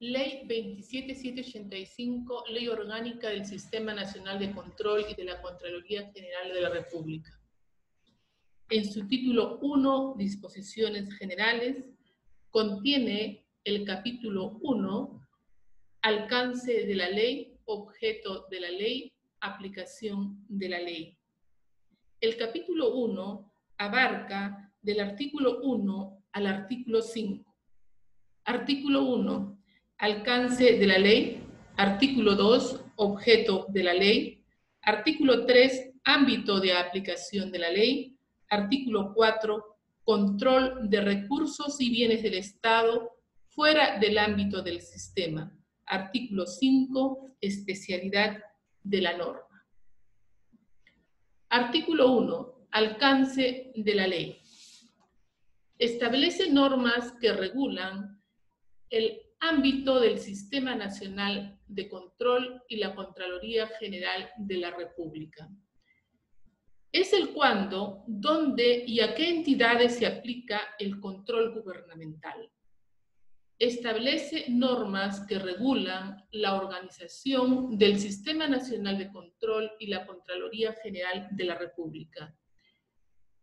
Ley 27785, Ley Orgánica del Sistema Nacional de Control y de la Contraloría General de la República. En su título 1, Disposiciones Generales, contiene el capítulo 1, Alcance de la ley, objeto de la ley, aplicación de la ley. El capítulo 1 abarca del artículo 1 al artículo 5. Artículo 1 Alcance de la ley. Artículo 2, objeto de la ley. Artículo 3, ámbito de aplicación de la ley. Artículo 4, control de recursos y bienes del Estado fuera del ámbito del sistema. Artículo 5, especialidad de la norma. Artículo 1, alcance de la ley. Establece normas que regulan el ámbito del Sistema Nacional de Control y la Contraloría General de la República. Es el cuándo, dónde y a qué entidades se aplica el control gubernamental. Establece normas que regulan la organización del Sistema Nacional de Control y la Contraloría General de la República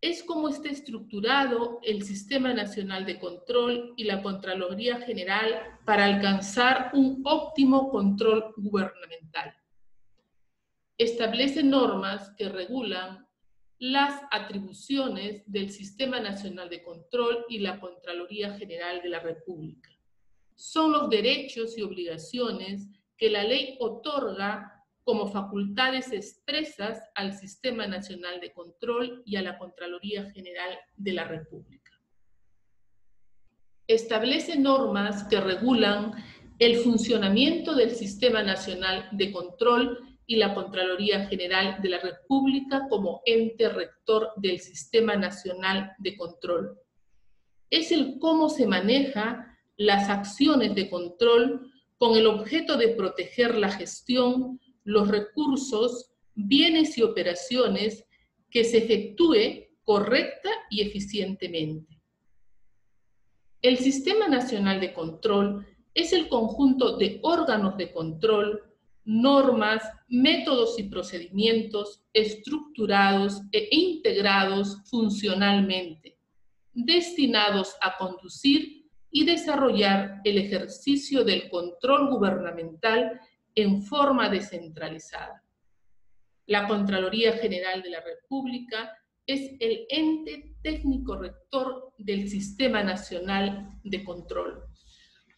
es cómo está estructurado el Sistema Nacional de Control y la Contraloría General para alcanzar un óptimo control gubernamental. Establece normas que regulan las atribuciones del Sistema Nacional de Control y la Contraloría General de la República. Son los derechos y obligaciones que la ley otorga como facultades expresas al Sistema Nacional de Control y a la Contraloría General de la República. Establece normas que regulan el funcionamiento del Sistema Nacional de Control y la Contraloría General de la República como ente rector del Sistema Nacional de Control. Es el cómo se maneja las acciones de control con el objeto de proteger la gestión, los recursos, bienes y operaciones que se efectúe correcta y eficientemente. El Sistema Nacional de Control es el conjunto de órganos de control, normas, métodos y procedimientos estructurados e integrados funcionalmente, destinados a conducir y desarrollar el ejercicio del control gubernamental en forma descentralizada. La Contraloría General de la República es el ente técnico rector del Sistema Nacional de Control.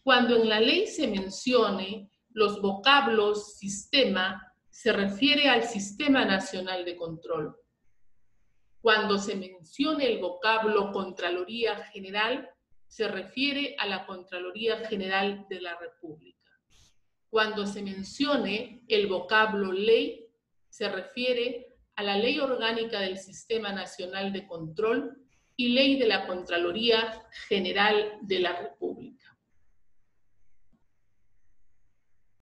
Cuando en la ley se mencione los vocablos sistema, se refiere al Sistema Nacional de Control. Cuando se mencione el vocablo Contraloría General, se refiere a la Contraloría General de la República. Cuando se mencione el vocablo ley, se refiere a la Ley Orgánica del Sistema Nacional de Control y Ley de la Contraloría General de la República.